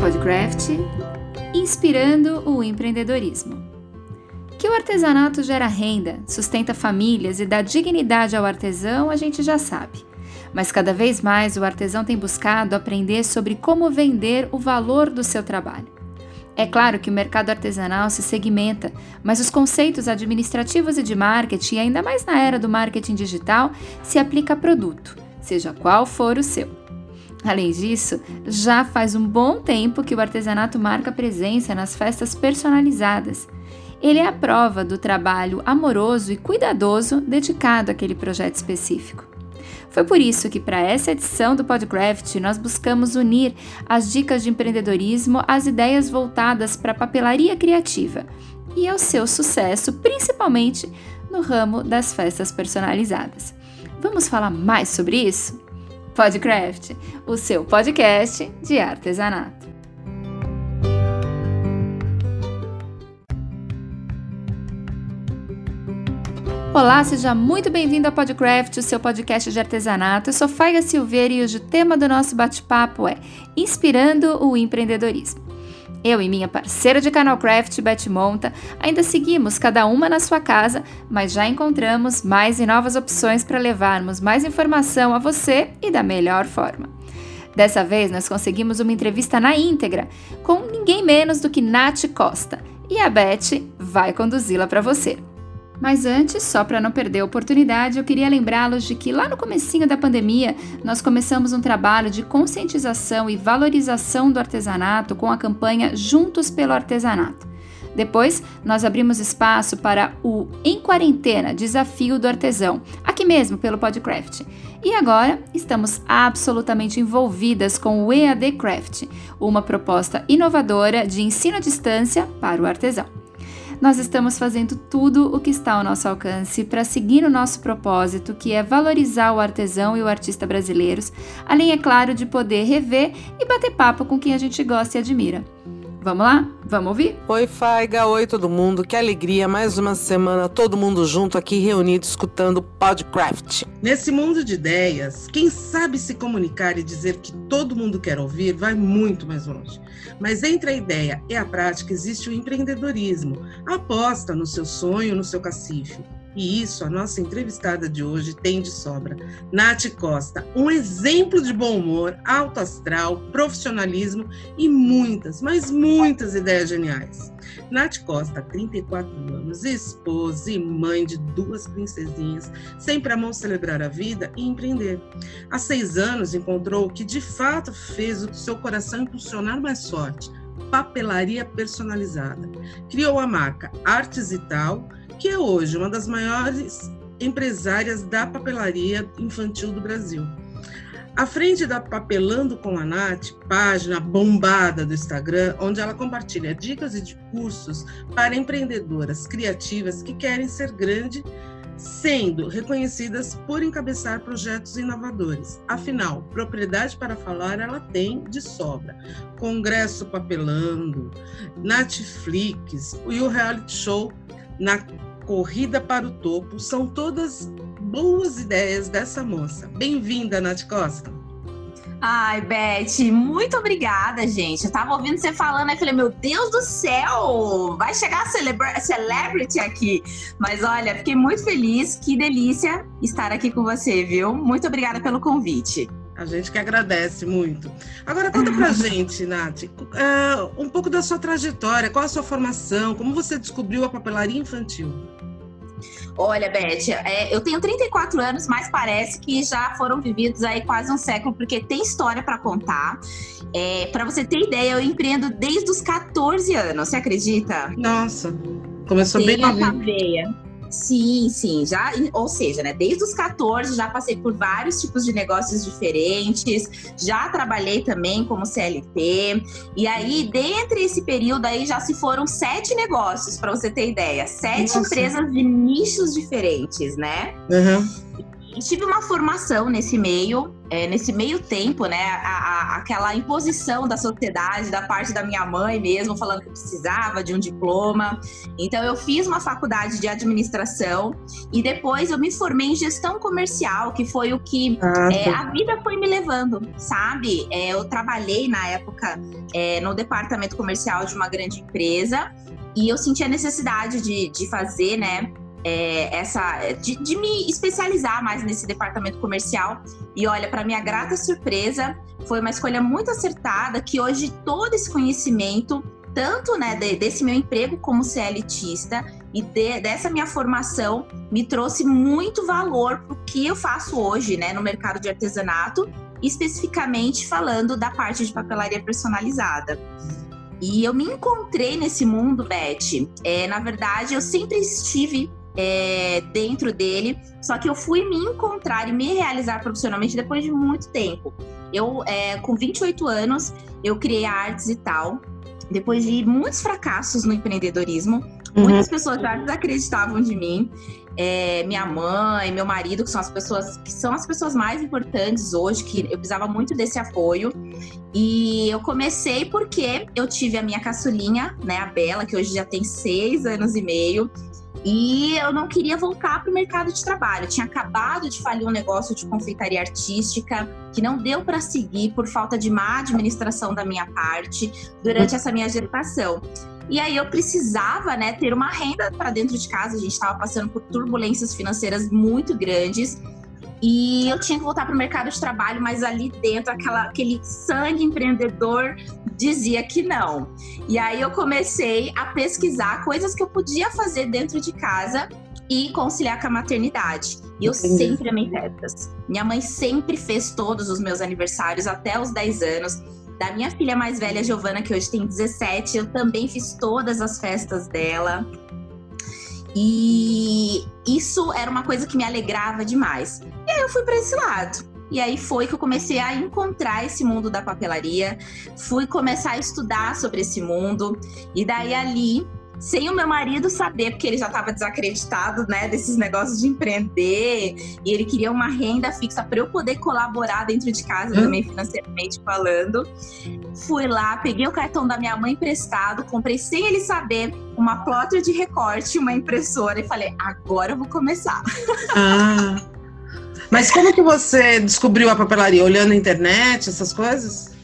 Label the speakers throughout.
Speaker 1: Podcraft, inspirando o empreendedorismo. Que o artesanato gera renda, sustenta famílias e dá dignidade ao artesão, a gente já sabe. Mas cada vez mais o artesão tem buscado aprender sobre como vender o valor do seu trabalho. É claro que o mercado artesanal se segmenta, mas os conceitos administrativos e de marketing, ainda mais na era do marketing digital, se aplica a produto, seja qual for o seu. Além disso, já faz um bom tempo que o artesanato marca presença nas festas personalizadas. Ele é a prova do trabalho amoroso e cuidadoso dedicado àquele projeto específico. Foi por isso que, para essa edição do Podcraft, nós buscamos unir as dicas de empreendedorismo às ideias voltadas para a papelaria criativa e ao seu sucesso, principalmente no ramo das festas personalizadas. Vamos falar mais sobre isso? Podcraft, o seu podcast de artesanato. Olá, seja muito bem-vindo ao Podcraft, o seu podcast de artesanato. Eu sou Faiga Silveira e hoje o tema do nosso bate-papo é Inspirando o Empreendedorismo. Eu e minha parceira de canal Craft, Beth Monta, ainda seguimos cada uma na sua casa, mas já encontramos mais e novas opções para levarmos mais informação a você e da melhor forma. Dessa vez, nós conseguimos uma entrevista na íntegra com ninguém menos do que Nath Costa, e a Beth vai conduzi-la para você. Mas antes, só para não perder a oportunidade, eu queria lembrá-los de que lá no comecinho da pandemia, nós começamos um trabalho de conscientização e valorização do artesanato com a campanha Juntos pelo Artesanato. Depois, nós abrimos espaço para o Em Quarentena Desafio do Artesão, aqui mesmo pelo Podcraft. E agora estamos absolutamente envolvidas com o EAD Craft, uma proposta inovadora de ensino à distância para o artesão nós estamos fazendo tudo o que está ao nosso alcance para seguir o nosso propósito, que é valorizar o artesão e o artista brasileiros, além, é claro, de poder rever e bater papo com quem a gente gosta e admira. Vamos lá? Vamos ouvir?
Speaker 2: Oi, Faiga. Oi, todo mundo. Que alegria. Mais uma semana, todo mundo junto aqui, reunido, escutando Podcraft.
Speaker 3: Nesse mundo de ideias, quem sabe se comunicar e dizer que todo mundo quer ouvir vai muito mais longe. Mas entre a ideia e a prática existe o empreendedorismo. Aposta no seu sonho, no seu cacife. E isso a nossa entrevistada de hoje tem de sobra. Nath Costa, um exemplo de bom humor, alto astral, profissionalismo e muitas, mas muitas ideias geniais. Nath Costa, 34 anos, esposa e mãe de duas princesinhas, sempre amou celebrar a vida e empreender. Há seis anos encontrou o que de fato fez o seu coração impulsionar mais forte, papelaria personalizada. Criou a marca Artes e Tal, que é hoje uma das maiores empresárias da papelaria infantil do Brasil. À frente da Papelando com a Nath, página bombada do Instagram, onde ela compartilha dicas e cursos para empreendedoras criativas que querem ser grande, sendo reconhecidas por encabeçar projetos inovadores. Afinal, propriedade para falar ela tem de sobra. Congresso Papelando, Netflix e o reality show na corrida para o topo são todas boas ideias dessa moça. Bem-vinda, Nath Costa.
Speaker 4: Ai, Beth, muito obrigada, gente. Eu tava ouvindo você falando, eu falei, meu Deus do céu, vai chegar a celebrity aqui. Mas olha, fiquei muito feliz, que delícia estar aqui com você, viu? Muito obrigada pelo convite.
Speaker 3: A gente que agradece muito. Agora conta pra gente, Nath, uh, um pouco da sua trajetória, qual a sua formação, como você descobriu a papelaria infantil?
Speaker 4: Olha, Beth, é, eu tenho 34 anos, mas parece que já foram vividos aí quase um século, porque tem história para contar. É, para você ter ideia, eu empreendo desde os 14 anos, você acredita?
Speaker 3: Nossa, começou
Speaker 4: tem
Speaker 3: bem
Speaker 4: novinho. Sim, sim, já, ou seja, né, desde os 14 já passei por vários tipos de negócios diferentes, já trabalhei também como CLT, e aí, dentre esse período aí, já se foram sete negócios, para você ter ideia, sete Nossa. empresas de nichos diferentes, né?
Speaker 3: Uhum.
Speaker 4: Tive uma formação nesse meio, é, nesse meio tempo, né? A, a, aquela imposição da sociedade, da parte da minha mãe mesmo, falando que precisava de um diploma. Então, eu fiz uma faculdade de administração e depois eu me formei em gestão comercial, que foi o que ah, é, a vida foi me levando, sabe? É, eu trabalhei na época é, no departamento comercial de uma grande empresa e eu senti a necessidade de, de fazer, né? É, essa de, de, me especializar mais nesse departamento comercial. E olha, para minha grata surpresa, foi uma escolha muito acertada que hoje todo esse conhecimento, tanto né, de, desse meu emprego como CLTista e de, dessa minha formação, me trouxe muito valor para o que eu faço hoje né, no mercado de artesanato, especificamente falando da parte de papelaria personalizada. E eu me encontrei nesse mundo, Beth. É, na verdade, eu sempre estive é, dentro dele. Só que eu fui me encontrar e me realizar profissionalmente depois de muito tempo. Eu, é, com 28 anos, eu criei artes e tal. Depois de muitos fracassos no empreendedorismo, uhum. muitas pessoas já desacreditavam de mim. É, minha mãe, meu marido, que são as pessoas que são as pessoas mais importantes hoje, que eu precisava muito desse apoio. E eu comecei porque eu tive a minha caçulinha, né, a Bela, que hoje já tem seis anos e meio. E eu não queria voltar para o mercado de trabalho. Eu tinha acabado de falir um negócio de confeitaria artística que não deu para seguir por falta de má administração da minha parte durante essa minha gestação. E aí eu precisava, né, ter uma renda para dentro de casa. A gente estava passando por turbulências financeiras muito grandes. E eu tinha que voltar para o mercado de trabalho, mas ali dentro, aquela, aquele sangue empreendedor dizia que não. E aí eu comecei a pesquisar coisas que eu podia fazer dentro de casa e conciliar com a maternidade. E eu Entendi. sempre amei festas. Minha mãe sempre fez todos os meus aniversários até os 10 anos. Da minha filha mais velha, Giovana, que hoje tem 17, eu também fiz todas as festas dela. E isso era uma coisa que me alegrava demais. E aí eu fui para esse lado. E aí foi que eu comecei a encontrar esse mundo da papelaria, fui começar a estudar sobre esse mundo, e daí ali sem o meu marido saber, porque ele já estava desacreditado, né, desses negócios de empreender, e ele queria uma renda fixa para eu poder colaborar dentro de casa hum. também financeiramente falando. Fui lá, peguei o cartão da minha mãe emprestado, comprei sem ele saber uma plotter de recorte, uma impressora e falei: "Agora eu vou começar".
Speaker 3: Ah. Mas como que você descobriu a papelaria? Olhando a internet, essas coisas?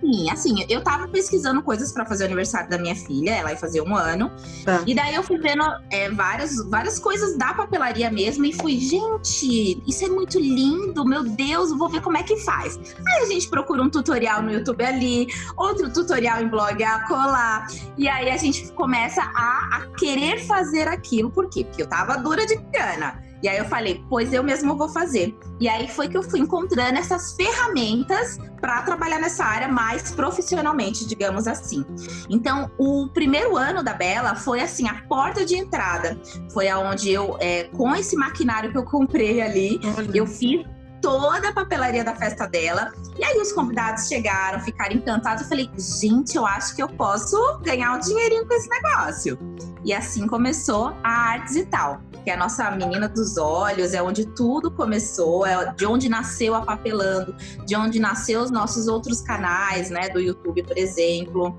Speaker 4: Sim, assim, eu tava pesquisando coisas para fazer o aniversário da minha filha, ela ia fazer um ano. Tá. E daí eu fui vendo é, várias, várias coisas da papelaria mesmo e fui, gente, isso é muito lindo, meu Deus, vou ver como é que faz. Aí a gente procura um tutorial no YouTube ali, outro tutorial em blog a colar. E aí a gente começa a, a querer fazer aquilo. Por quê? Porque eu tava dura de grana. E aí eu falei, pois eu mesmo vou fazer. E aí foi que eu fui encontrando essas ferramentas para trabalhar nessa área mais profissionalmente, digamos assim. Então, o primeiro ano da Bela foi assim a porta de entrada. Foi aonde eu, é, com esse maquinário que eu comprei ali, Olha. eu fiz toda a papelaria da festa dela. E aí os convidados chegaram, ficaram encantados. Eu falei, gente, eu acho que eu posso ganhar um dinheirinho com esse negócio. E assim começou a Artes e Tal, que é a nossa menina dos olhos, é onde tudo começou, é de onde nasceu a Papelando, de onde nasceu os nossos outros canais, né, do YouTube, por exemplo.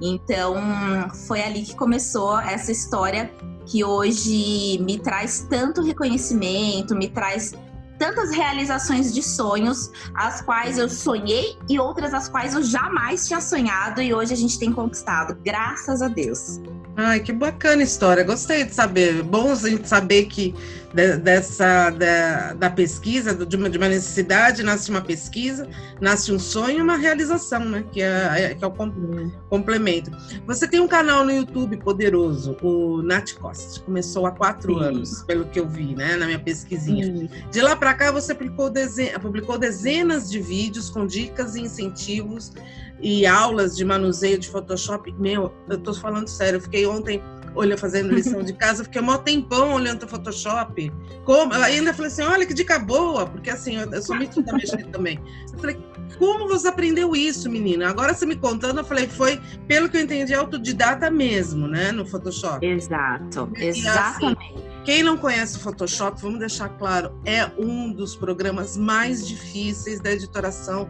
Speaker 4: Então, foi ali que começou essa história que hoje me traz tanto reconhecimento, me traz tantas realizações de sonhos, as quais eu sonhei e outras as quais eu jamais tinha sonhado e hoje a gente tem conquistado, graças a Deus.
Speaker 3: Ai, que bacana história, gostei de saber. Bom a gente saber que de, dessa da, da pesquisa, de uma, de uma, necessidade, nasce uma pesquisa, nasce um sonho e uma realização, né? Que é, é que é o complemento. Você tem um canal no YouTube poderoso, o Nat Costa. Começou há quatro Sim. anos, pelo que eu vi, né? Na minha pesquisinha. Sim. De lá para cá, você publicou, publicou dezenas de vídeos com dicas e incentivos e aulas de manuseio de Photoshop. Meu, eu tô falando sério, eu fiquei ontem olhando, fazendo lição de casa, fiquei um tempão olhando o Photoshop. Como, ainda falei assim, olha que dica boa, porque assim, eu, eu sou muito da mexer também. Eu falei, como você aprendeu isso, menina? Agora você me contando, eu falei, foi, pelo que eu entendi, autodidata mesmo, né, no Photoshop.
Speaker 4: Exato, exatamente.
Speaker 3: Assim, Quem não conhece o Photoshop, vamos deixar claro, é um dos programas mais difíceis da editoração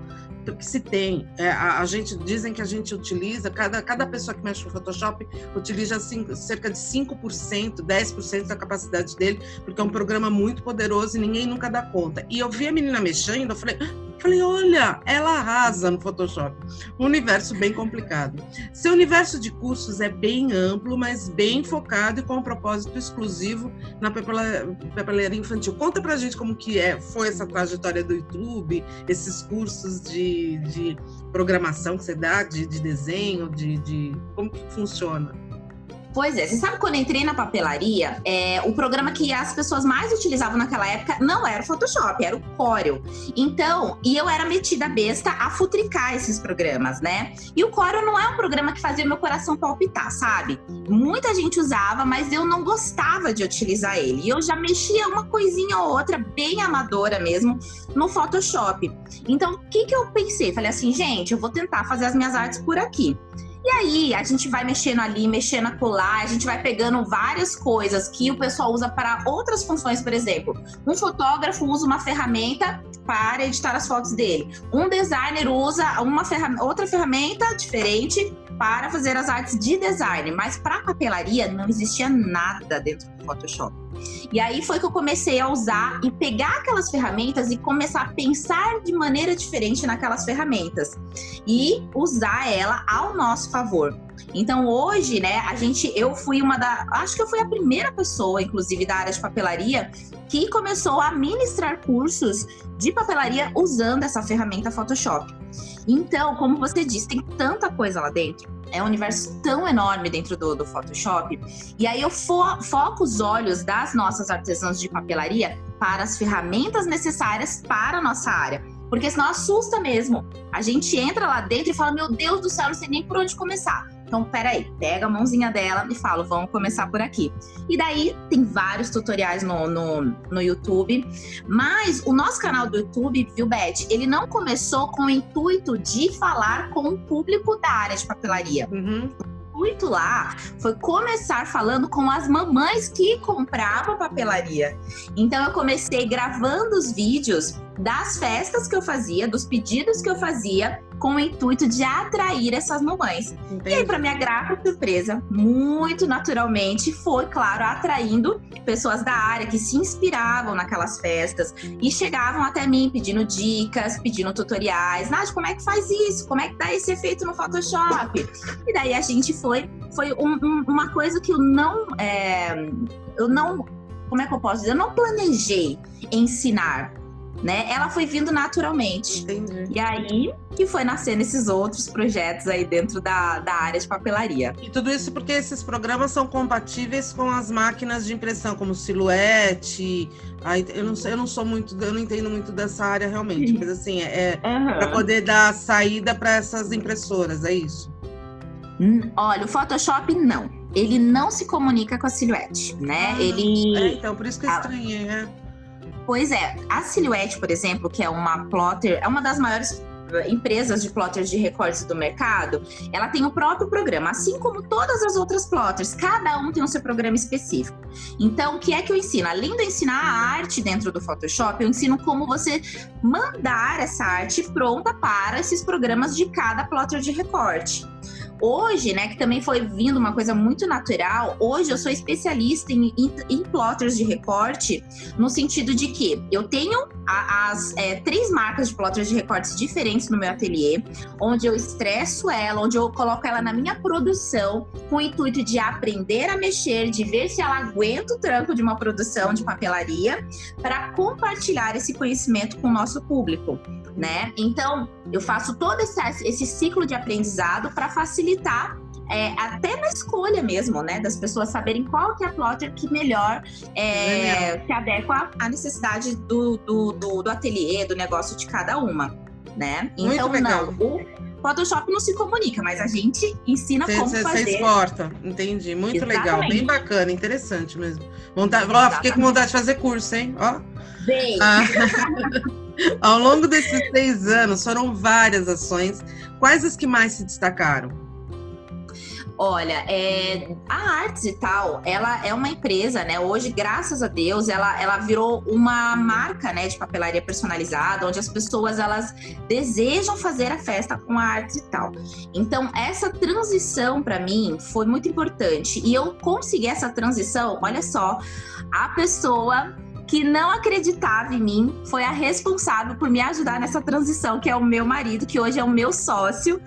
Speaker 3: que se tem. É, a, a, gente dizem que a gente utiliza, cada, cada pessoa que mexe no Photoshop utiliza cinco, cerca de 5%, 10% da capacidade dele, porque é um programa muito poderoso e ninguém nunca dá conta. E eu vi a menina mexendo, eu falei, Falei, olha, ela arrasa no Photoshop. Um universo bem complicado. Seu universo de cursos é bem amplo, mas bem focado e com um propósito exclusivo na papelaria infantil. Conta pra gente como que é, foi essa trajetória do YouTube, esses cursos de, de programação que você dá, de, de desenho, de, de como que funciona.
Speaker 4: Pois é, você sabe quando entrei na papelaria, é, o programa que as pessoas mais utilizavam naquela época não era o Photoshop, era o Corel. Então, e eu era metida besta a futricar esses programas, né? E o Corel não é um programa que fazia meu coração palpitar, sabe? Muita gente usava, mas eu não gostava de utilizar ele. E eu já mexia uma coisinha ou outra, bem amadora mesmo, no Photoshop. Então, o que, que eu pensei? Falei assim, gente, eu vou tentar fazer as minhas artes por aqui. E aí, a gente vai mexendo ali, mexendo a colar, a gente vai pegando várias coisas que o pessoal usa para outras funções, por exemplo. Um fotógrafo usa uma ferramenta para editar as fotos dele. Um designer usa uma outra ferramenta diferente para fazer as artes de design, mas para papelaria não existia nada dentro do Photoshop. E aí foi que eu comecei a usar e pegar aquelas ferramentas e começar a pensar de maneira diferente naquelas ferramentas e usar ela ao nosso favor. Então hoje, né, a gente, eu fui uma da, acho que eu fui a primeira pessoa, inclusive da área de papelaria, que começou a ministrar cursos de papelaria usando essa ferramenta Photoshop. Então, como você disse, tem tanta coisa lá dentro. É um universo tão enorme dentro do, do Photoshop. E aí eu fo foco os olhos das nossas artesãs de papelaria para as ferramentas necessárias para a nossa área. Porque senão assusta mesmo. A gente entra lá dentro e fala: Meu Deus do céu, não sei nem por onde começar. Então, peraí, pega a mãozinha dela e fala, vamos começar por aqui. E daí tem vários tutoriais no, no, no YouTube. Mas o nosso canal do YouTube, viu, Beth? Ele não começou com o intuito de falar com o público da área de papelaria. Uhum intuito lá foi começar falando com as mamães que compravam papelaria. Então eu comecei gravando os vídeos das festas que eu fazia, dos pedidos que eu fazia, com o intuito de atrair essas mamães. Entendi. E aí, para minha grata surpresa, muito naturalmente, foi, claro, atraindo pessoas da área que se inspiravam naquelas festas e chegavam até mim pedindo dicas, pedindo tutoriais. Nath, como é que faz isso? Como é que dá esse efeito no Photoshop? E daí a gente foi, foi um, um, uma coisa que eu não, é, eu não, como é que eu posso dizer? Eu não planejei ensinar né? Ela foi vindo naturalmente. Entendi. E aí que foi nascendo esses outros projetos aí dentro da, da área de papelaria.
Speaker 3: E tudo isso porque esses programas são compatíveis com as máquinas de impressão, como Silhouette. Aí, eu, não, eu não sou muito, eu não entendo muito dessa área realmente, mas assim, é, é uhum. para poder dar saída para essas impressoras, é isso?
Speaker 4: Hum, olha, o Photoshop não. Ele não se comunica com a Silhouette, né? Ah, ele.
Speaker 3: É, então, por isso que eu estranhei, é.
Speaker 4: Pois é, a Silhouette, por exemplo, que é uma plotter, é uma das maiores eh, empresas de plotters de recortes do mercado, ela tem o próprio programa, assim como todas as outras plotters, cada um tem o seu programa específico. Então, o que é que eu ensino? Além de ensinar a arte dentro do Photoshop, eu ensino como você mandar essa arte pronta para esses programas de cada plotter de recorte. Hoje, né, que também foi vindo uma coisa muito natural, hoje eu sou especialista em, em, em plotters de recorte, no sentido de que eu tenho a, as é, três marcas de plotters de recortes diferentes no meu ateliê, onde eu estresso ela, onde eu coloco ela na minha produção, com o intuito de aprender a mexer, de ver se ela aguenta o tranco de uma produção de papelaria, para compartilhar esse conhecimento com o nosso público, né? Então, eu faço todo esse, esse ciclo de aprendizado para facilitar é, até na escolha mesmo, né? Das pessoas saberem qual que é a plotter que melhor é, se adequa à necessidade do, do, do, do ateliê, do negócio de cada uma, né? Então, não. O Photoshop não se comunica, mas a gente ensina cê, como cê, fazer. Você
Speaker 3: exporta, entendi. Muito Exatamente. legal, bem bacana, interessante mesmo. Vontade, ó, fiquei com vontade de fazer curso, hein? Ó.
Speaker 4: Bem. Ah.
Speaker 3: Ao longo desses seis anos, foram várias ações. Quais as que mais se destacaram?
Speaker 4: Olha, é, a Arts e tal, ela é uma empresa, né? Hoje, graças a Deus, ela, ela virou uma marca, né, de papelaria personalizada, onde as pessoas elas desejam fazer a festa com a Arts e tal. Então, essa transição para mim foi muito importante e eu consegui essa transição. Olha só, a pessoa que não acreditava em mim foi a responsável por me ajudar nessa transição, que é o meu marido, que hoje é o meu sócio.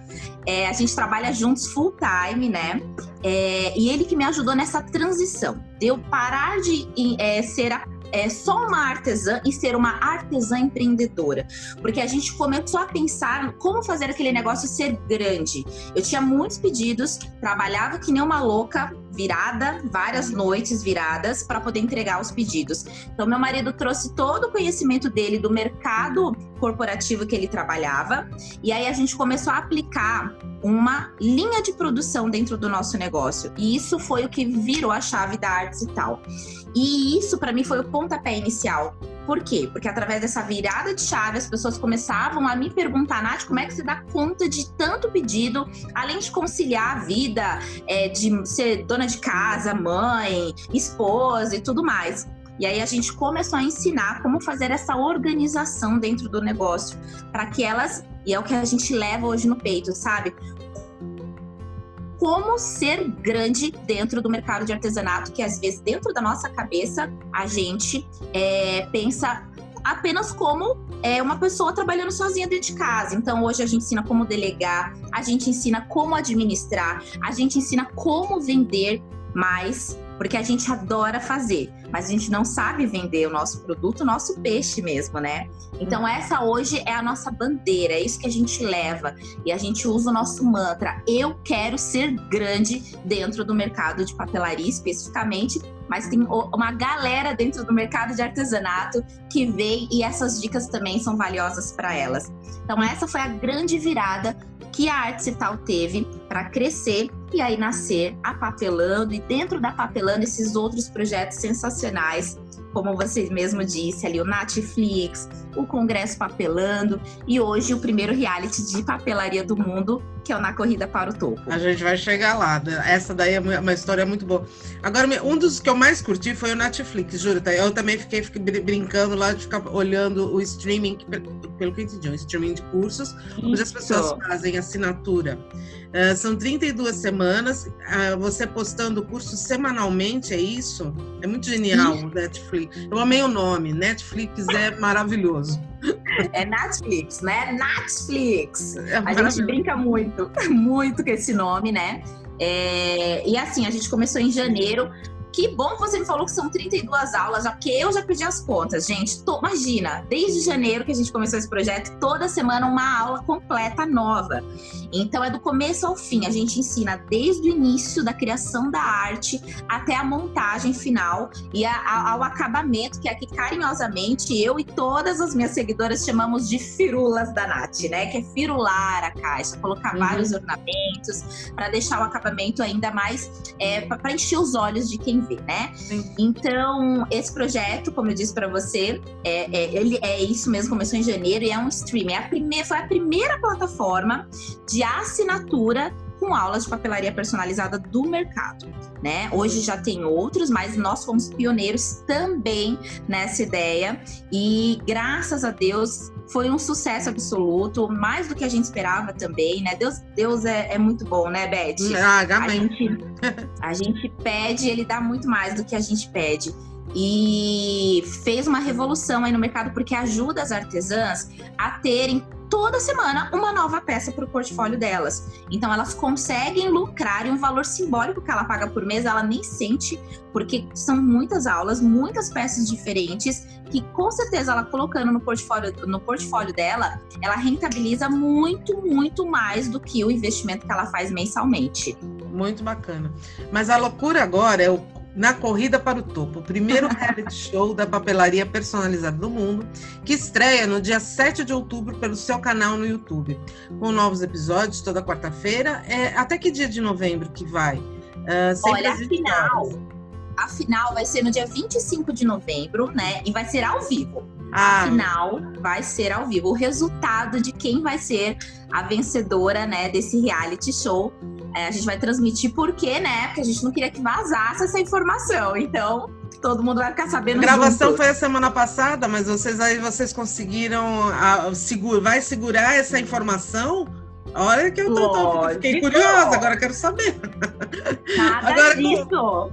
Speaker 4: É, a gente trabalha juntos full time, né? É, e ele que me ajudou nessa transição, de eu parar de é, ser a é, só uma artesã e ser uma artesã empreendedora. Porque a gente começou a pensar como fazer aquele negócio ser grande. Eu tinha muitos pedidos, trabalhava que nem uma louca, virada, várias noites viradas para poder entregar os pedidos. Então, meu marido trouxe todo o conhecimento dele do mercado corporativo que ele trabalhava, e aí a gente começou a aplicar uma linha de produção dentro do nosso negócio. E isso foi o que virou a chave da Arts e tal. E isso para mim foi o pontapé inicial. Por quê? Porque através dessa virada de chave, as pessoas começavam a me perguntar, Nath, como é que você dá conta de tanto pedido, além de conciliar a vida, é, de ser dona de casa, mãe, esposa e tudo mais. E aí a gente começou a ensinar como fazer essa organização dentro do negócio, para que elas, e é o que a gente leva hoje no peito, sabe? Como ser grande dentro do mercado de artesanato, que às vezes dentro da nossa cabeça a gente é, pensa apenas como é, uma pessoa trabalhando sozinha dentro de casa. Então, hoje a gente ensina como delegar, a gente ensina como administrar, a gente ensina como vender mais porque a gente adora fazer, mas a gente não sabe vender o nosso produto, o nosso peixe mesmo, né? Então, essa hoje é a nossa bandeira, é isso que a gente leva e a gente usa o nosso mantra. Eu quero ser grande dentro do mercado de papelaria, especificamente, mas tem uma galera dentro do mercado de artesanato que vem e essas dicas também são valiosas para elas. Então, essa foi a grande virada que a Arte Cital teve para crescer e aí nascer a Papelando e dentro da Papelando esses outros projetos sensacionais, como você mesmo disse ali, o Netflix, o Congresso Papelando e hoje o primeiro reality de papelaria do mundo, que é o Na Corrida para o Topo.
Speaker 3: A gente vai chegar lá, né? essa daí é uma história muito boa. Agora, um dos que eu mais curti foi o Netflix, juro, tá? eu também fiquei, fiquei brincando lá de ficar olhando o streaming, pelo que eu entendi, um streaming de cursos, Isso. onde as pessoas fazem assinatura. Uh, são 32 semanas, uh, você postando o curso semanalmente, é isso? É muito genial o Netflix. Eu amei o nome, Netflix é maravilhoso.
Speaker 4: É Netflix, né? Netflix. É a gente brinca muito, muito com esse nome, né? É, e assim, a gente começou em janeiro, que bom que você me falou que são 32 aulas, já que eu já pedi as contas, gente. Tô, imagina, desde janeiro que a gente começou esse projeto, toda semana uma aula completa nova. Então é do começo ao fim. A gente ensina desde o início da criação da arte até a montagem final e a, a, ao acabamento, que aqui carinhosamente eu e todas as minhas seguidoras chamamos de firulas da Nath, né? Que é firular a caixa, colocar uhum. vários ornamentos para deixar o acabamento ainda mais é, para encher os olhos de quem vê, né? Sim. Então, esse projeto, como eu disse para você, é, é, ele é isso mesmo, começou em janeiro e é um stream. É a primeira, foi a primeira plataforma de assinatura com aulas de papelaria personalizada do mercado, né? Hoje já tem outros, mas nós fomos pioneiros também nessa ideia e graças a Deus foi um sucesso absoluto, mais do que a gente esperava também, né? Deus, Deus é, é muito bom, né, Beth?
Speaker 3: Ah, a
Speaker 4: gente, a gente pede, ele dá muito mais do que a gente pede e fez uma revolução aí no mercado porque ajuda as artesãs a terem toda semana uma nova peça para o portfólio delas. Então elas conseguem lucrar e um valor simbólico que ela paga por mês ela nem sente, porque são muitas aulas, muitas peças diferentes que com certeza ela colocando no portfólio, no portfólio dela, ela rentabiliza muito, muito mais do que o investimento que ela faz mensalmente.
Speaker 3: Muito bacana. Mas a loucura agora é o na Corrida para o Topo, o primeiro reality show da papelaria personalizada do mundo, que estreia no dia 7 de outubro pelo seu canal no YouTube, com novos episódios toda quarta-feira. É, até que dia de novembro que vai?
Speaker 4: Uh, Olha, afinal, a final vai ser no dia 25 de novembro, né? E vai ser ao vivo. Ah. A final vai ser ao vivo. O resultado de quem vai ser a vencedora, né, desse reality show É, a gente vai transmitir porque, né? Porque a gente não queria que vazasse essa informação. Então, todo mundo vai ficar sabendo.
Speaker 3: A gravação
Speaker 4: junto.
Speaker 3: foi a semana passada, mas vocês aí vocês conseguiram a, segura, vai segurar essa informação? Olha que eu tô, tô fiquei curiosa, agora quero saber.
Speaker 4: Nada agora, disso. Como,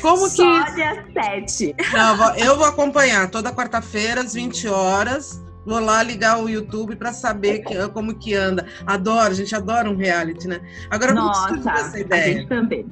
Speaker 3: como
Speaker 4: Só que. dia 7.
Speaker 3: Não, eu vou acompanhar toda quarta-feira, às 20 horas. Vou lá ligar o YouTube para saber que, como que anda. Adoro, a gente adora um reality, né? Agora,
Speaker 4: Nossa,
Speaker 3: como essa ideia?
Speaker 4: A gente também.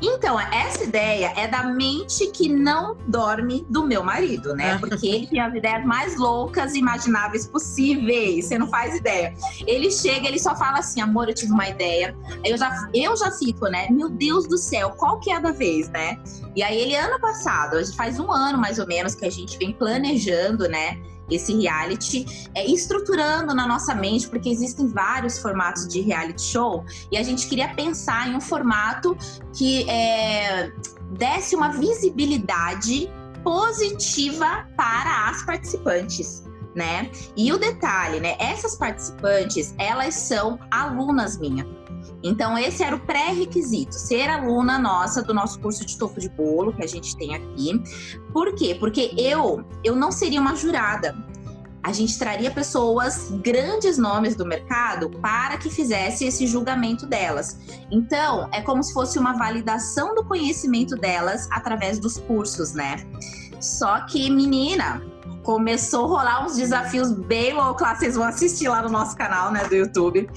Speaker 4: Então, essa ideia é da mente que não dorme do meu marido, né? É. Porque ele tem as ideias mais loucas e imagináveis possíveis. Você não faz ideia. Ele chega, ele só fala assim: amor, eu tive uma ideia. Eu já, eu já fico, né? Meu Deus do céu, qual que é da vez, né? E aí ele, ano passado, faz um ano mais ou menos que a gente vem planejando, né? Esse reality, é, estruturando na nossa mente, porque existem vários formatos de reality show, e a gente queria pensar em um formato que é, desse uma visibilidade positiva para as participantes. Né? E o detalhe, né? Essas participantes, elas são alunas minhas. Então, esse era o pré-requisito, ser aluna nossa do nosso curso de topo de bolo que a gente tem aqui. Por quê? Porque eu, eu não seria uma jurada. A gente traria pessoas, grandes nomes do mercado, para que fizesse esse julgamento delas. Então, é como se fosse uma validação do conhecimento delas através dos cursos, né? Só que, menina, começou a rolar uns desafios bem loucos lá. Vocês vão assistir lá no nosso canal, né, do YouTube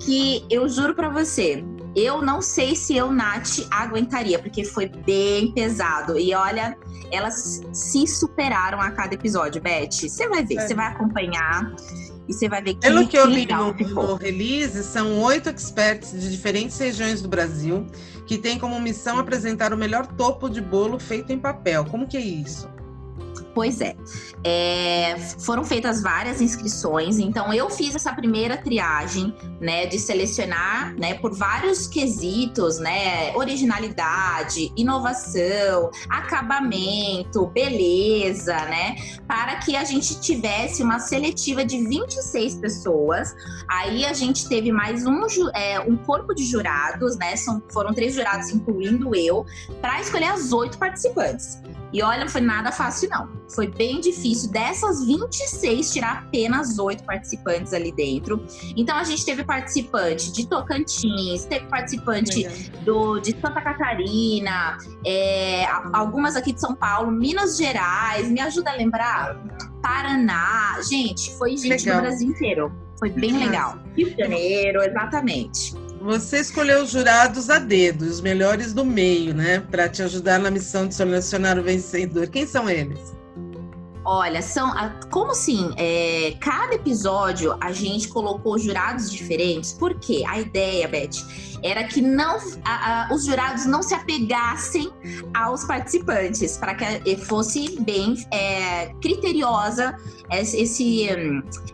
Speaker 4: que eu juro para você, eu não sei se eu, Nath, aguentaria, porque foi bem pesado. E olha, elas se superaram a cada episódio, Beth. Você vai ver, você vai acompanhar e você vai ver que
Speaker 3: Pelo que, que eu li no, no, release, são oito experts de diferentes regiões do Brasil que têm como missão apresentar o melhor topo de bolo feito em papel. Como que é isso?
Speaker 4: Pois é. é. Foram feitas várias inscrições, então eu fiz essa primeira triagem, né, de selecionar, né, por vários quesitos, né, originalidade, inovação, acabamento, beleza, né, para que a gente tivesse uma seletiva de 26 pessoas. Aí a gente teve mais um, é, um corpo de jurados, né, são, foram três jurados, incluindo eu, para escolher as oito participantes. E olha, não foi nada fácil, não. Foi bem difícil. Dessas 26, tirar apenas oito participantes ali dentro. Então, a gente teve participante de Tocantins, teve participante do, de Santa Catarina, é, algumas aqui de São Paulo, Minas Gerais. Me ajuda a lembrar? Paraná. Gente, foi gente legal. do Brasil inteiro. Foi bem legal. Rio de Janeiro, exatamente.
Speaker 3: Você escolheu os jurados a dedo, os melhores do meio, né? Para te ajudar na missão de selecionar o vencedor. Quem são eles?
Speaker 4: Olha, são. Como assim? É, cada episódio a gente colocou jurados diferentes, porque a ideia, Beth, era que não a, a, os jurados não se apegassem aos participantes, para que fosse bem é, criteriosa esse,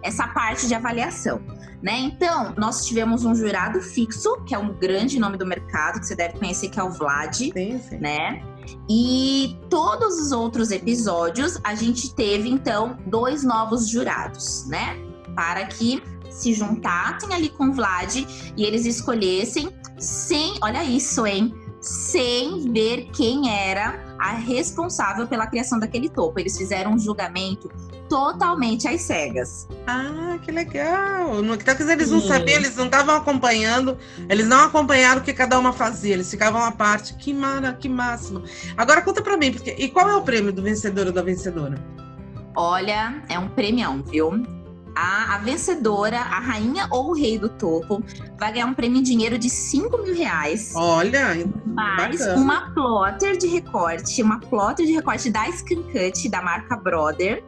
Speaker 4: essa parte de avaliação. Né? Então, nós tivemos um jurado fixo, que é um grande nome do mercado, que você deve conhecer, que é o Vlad, sim, sim. né? E todos os outros episódios, a gente teve, então, dois novos jurados, né? Para que se juntassem ali com o Vlad e eles escolhessem sem, olha isso, hein? Sem ver quem era a responsável pela criação daquele topo. Eles fizeram um julgamento totalmente às cegas.
Speaker 3: Ah, que legal! No que eles não sabiam, eles não estavam acompanhando, eles não acompanharam o que cada uma fazia, eles ficavam à parte. Que mara, que máximo. Agora conta para mim, porque, e qual é o prêmio do vencedor ou da vencedora?
Speaker 4: Olha, é um premião, viu? A, a, vencedora, a rainha ou o rei do topo, vai ganhar um prêmio em dinheiro de 5 mil reais.
Speaker 3: Olha,
Speaker 4: mais bacana. uma plotter de recorte, uma plotter de recorte da Scancut, da marca Brother,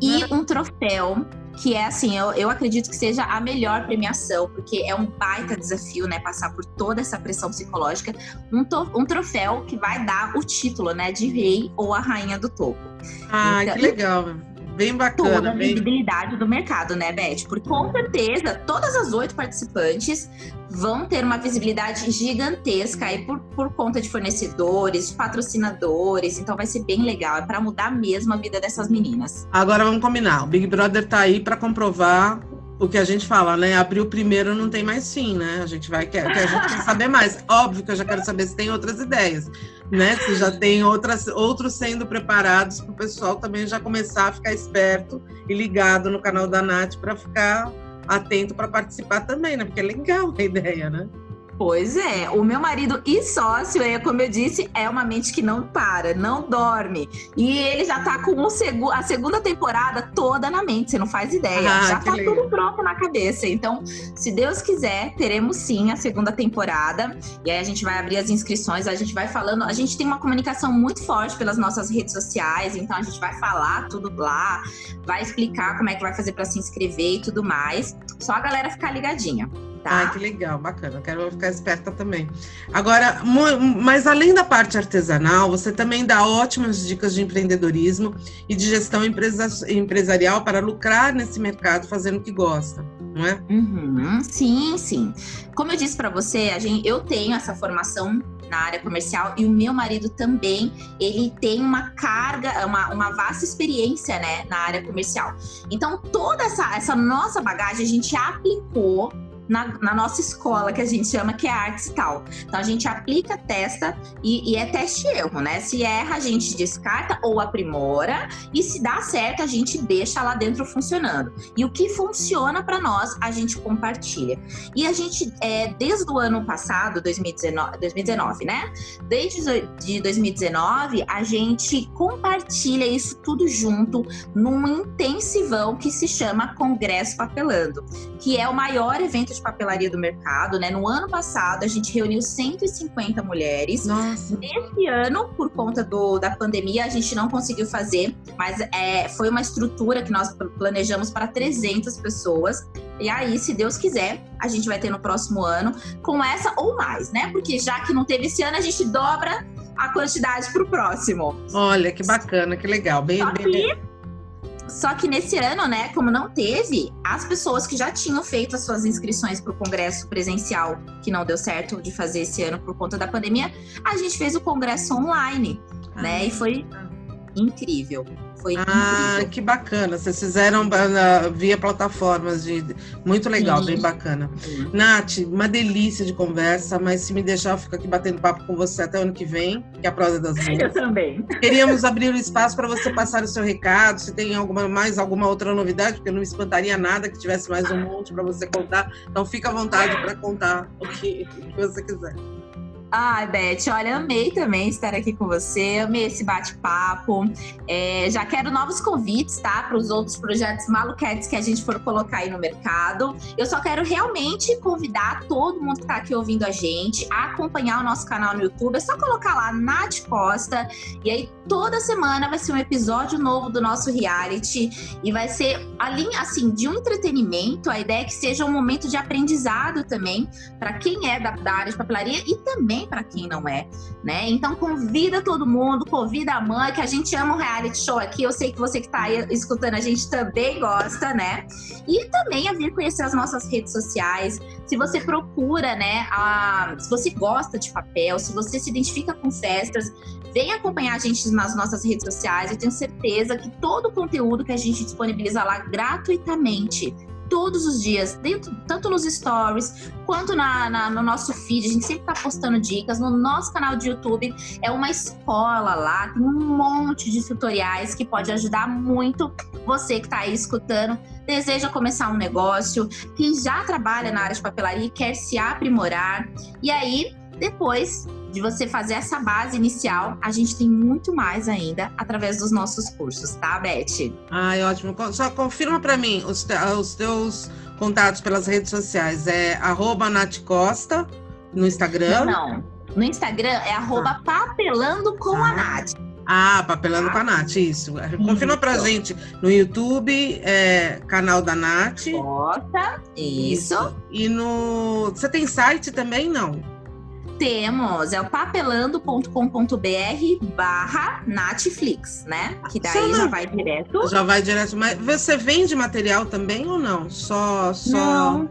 Speaker 4: e um troféu que é assim, eu, eu acredito que seja a melhor premiação, porque é um baita desafio, né? Passar por toda essa pressão psicológica. Um, to, um troféu que vai dar o título, né? De rei ou a rainha do topo.
Speaker 3: Ah, então, que legal bem bacana.
Speaker 4: Toda a visibilidade do mercado, né, Beth? Porque com certeza todas as oito participantes vão ter uma visibilidade gigantesca aí por, por conta de fornecedores, de patrocinadores. Então vai ser bem legal. É para mudar mesmo a vida dessas meninas.
Speaker 3: Agora vamos combinar. O Big Brother tá aí para comprovar o que a gente fala, né? Abrir o primeiro não tem mais fim, né? A gente vai quer, a gente quer saber mais. Óbvio que eu já quero saber se tem outras ideias, né? Se já tem outras, outros sendo preparados para o pessoal também já começar a ficar esperto e ligado no canal da Nath para ficar atento para participar também, né? Porque é legal a ideia, né?
Speaker 4: Pois é, o meu marido e sócio, é, como eu disse, é uma mente que não para, não dorme. E ele já tá com segu a segunda temporada toda na mente, você não faz ideia. Ah, já tá legal. tudo pronto na cabeça. Então, se Deus quiser, teremos sim a segunda temporada. E aí a gente vai abrir as inscrições, a gente vai falando. A gente tem uma comunicação muito forte pelas nossas redes sociais, então a gente vai falar tudo lá, vai explicar como é que vai fazer para se inscrever e tudo mais. Só a galera ficar ligadinha. Tá?
Speaker 3: Ah, que legal, bacana. Quero ficar esperta também. Agora, mas além da parte artesanal, você também dá ótimas dicas de empreendedorismo e de gestão empresa, empresarial para lucrar nesse mercado fazendo o que gosta, não é?
Speaker 4: Uhum, sim, sim. Como eu disse para você, a gente, eu tenho essa formação na área comercial e o meu marido também, ele tem uma carga, uma, uma vasta experiência, né, na área comercial. Então, toda essa, essa nossa bagagem a gente aplicou na, na, nossa escola, que a gente chama que é artes e tal. Então a gente aplica, testa e, e é teste erro, né? Se erra, a gente descarta ou aprimora, e se dá certo, a gente deixa lá dentro funcionando. E o que funciona para nós, a gente compartilha. E a gente, é, desde o ano passado, 2019, 2019 né? Desde de 2019, a gente compartilha isso tudo junto num intensivão que se chama Congresso Papelando, que é o maior evento de de papelaria do mercado, né? No ano passado, a gente reuniu 150 mulheres.
Speaker 3: Nossa.
Speaker 4: Nesse ano, por conta do, da pandemia, a gente não conseguiu fazer, mas é, foi uma estrutura que nós planejamos para 300 pessoas. E aí, se Deus quiser, a gente vai ter no próximo ano com essa ou mais, né? Porque já que não teve esse ano, a gente dobra a quantidade para o próximo.
Speaker 3: Olha, que bacana, que legal. Bem,
Speaker 4: Só
Speaker 3: bem,
Speaker 4: que só que nesse ano, né, como não teve, as pessoas que já tinham feito as suas inscrições para o congresso presencial, que não deu certo de fazer esse ano por conta da pandemia, a gente fez o congresso online, ah, né? E foi incrível. Foi
Speaker 3: ah,
Speaker 4: incrível.
Speaker 3: que bacana. Vocês fizeram uh, via plataformas de. Muito legal, Sim. bem bacana. Sim. Nath, uma delícia de conversa, mas se me deixar, eu fico aqui batendo papo com você até o ano que vem, que é a prosa das
Speaker 4: duas. Eu também.
Speaker 3: Queríamos abrir o espaço para você passar o seu recado, se tem alguma, mais alguma outra novidade, porque não me espantaria nada que tivesse mais um monte para você contar. Então fica à vontade para contar o que, o que você quiser.
Speaker 4: Ai, Beth, olha, amei também estar aqui com você, amei esse bate-papo. É, já quero novos convites, tá? Para os outros projetos maluquetes que a gente for colocar aí no mercado. Eu só quero realmente convidar todo mundo que está aqui ouvindo a gente a acompanhar o nosso canal no YouTube. É só colocar lá Nath Costa, e aí toda semana vai ser um episódio novo do nosso reality. E vai ser, além assim, de um entretenimento, a ideia é que seja um momento de aprendizado também, para quem é da, da área de papelaria e também para quem não é, né? Então convida todo mundo, convida a mãe, que a gente ama o reality show aqui. Eu sei que você que está aí escutando a gente também gosta, né? E também a vir conhecer as nossas redes sociais. Se você procura, né? A, se você gosta de papel, se você se identifica com festas, vem acompanhar a gente nas nossas redes sociais. Eu tenho certeza que todo o conteúdo que a gente disponibiliza lá gratuitamente todos os dias, dentro, tanto nos stories quanto na, na, no nosso feed. A gente sempre está postando dicas. No nosso canal de YouTube é uma escola lá, tem um monte de tutoriais que pode ajudar muito você que está aí escutando, deseja começar um negócio, quem já trabalha na área de papelaria e quer se aprimorar. E aí, depois de você fazer essa base inicial, a gente tem muito mais ainda através dos nossos cursos, tá, Beth?
Speaker 3: Ai, ótimo. Só confirma para mim os, te, os teus contatos pelas redes sociais. É arroba Nath Costa no Instagram?
Speaker 4: Não, não. No Instagram é arroba ah. papelando com ah. a Nath.
Speaker 3: Ah, papelando ah. com a Nath, isso. Confirma isso. pra gente no YouTube, é, canal da Nath.
Speaker 4: Bota, isso. isso.
Speaker 3: E no. Você tem site também, não?
Speaker 4: Temos, é o papelando.com.br barra Netflix, né? Que daí já vai direto.
Speaker 3: Já vai direto. Mas você vende material também ou não? Só. só...
Speaker 4: Não.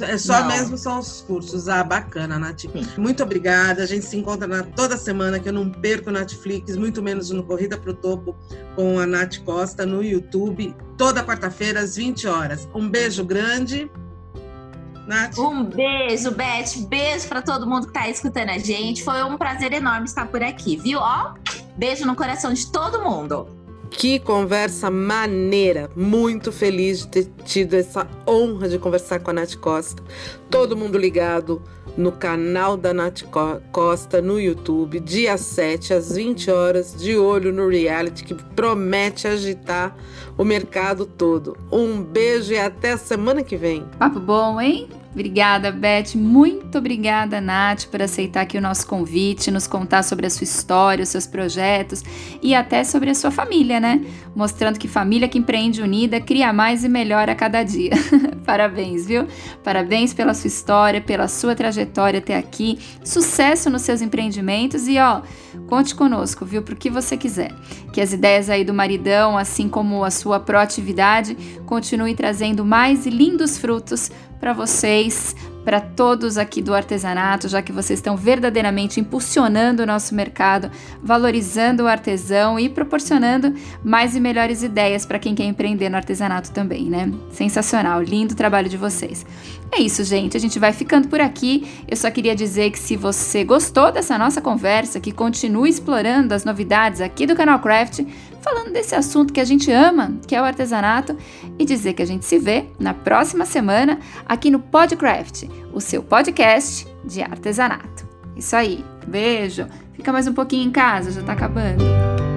Speaker 3: É só Não. mesmo são os cursos. Ah, bacana, Nath. Muito obrigada. A gente se encontra na, toda semana, que eu não perco Netflix, muito menos no Corrida pro Topo com a Nath Costa no YouTube, toda quarta-feira às 20 horas. Um beijo grande.
Speaker 4: Nath. Um beijo, Beth. Beijo para todo mundo que tá escutando a gente. Foi um prazer enorme estar por aqui, viu? Ó, beijo no coração de todo mundo.
Speaker 2: Que conversa maneira! Muito feliz de ter tido essa honra de conversar com a Nath Costa. Todo mundo ligado no canal da Nath Costa no YouTube, dia 7 às 20 horas, de olho no reality que promete agitar o mercado todo. Um beijo e até semana que vem.
Speaker 1: Papo bom, hein? Obrigada, Beth. Muito obrigada, Nath, por aceitar aqui o nosso convite, nos contar sobre a sua história, os seus projetos e até sobre a sua família, né? Mostrando que família que empreende unida cria mais e melhor a cada dia. Parabéns, viu? Parabéns pela sua história, pela sua trajetória até aqui. Sucesso nos seus empreendimentos e, ó, conte conosco, viu? Por que você quiser. Que as ideias aí do maridão, assim como a sua proatividade, continue trazendo mais lindos frutos para vocês, para todos aqui do artesanato, já que vocês estão verdadeiramente impulsionando o nosso mercado, valorizando o artesão e proporcionando mais e melhores ideias para quem quer empreender no artesanato também, né? Sensacional, lindo trabalho de vocês. É isso, gente. A gente vai ficando por aqui. Eu só queria dizer que se você gostou dessa nossa conversa, que continue explorando as novidades aqui do canal Craft, falando desse assunto que a gente ama, que é o artesanato, e dizer que a gente se vê na próxima semana aqui no Podcraft, o seu podcast de artesanato. Isso aí. Beijo. Fica mais um pouquinho em casa, já tá acabando.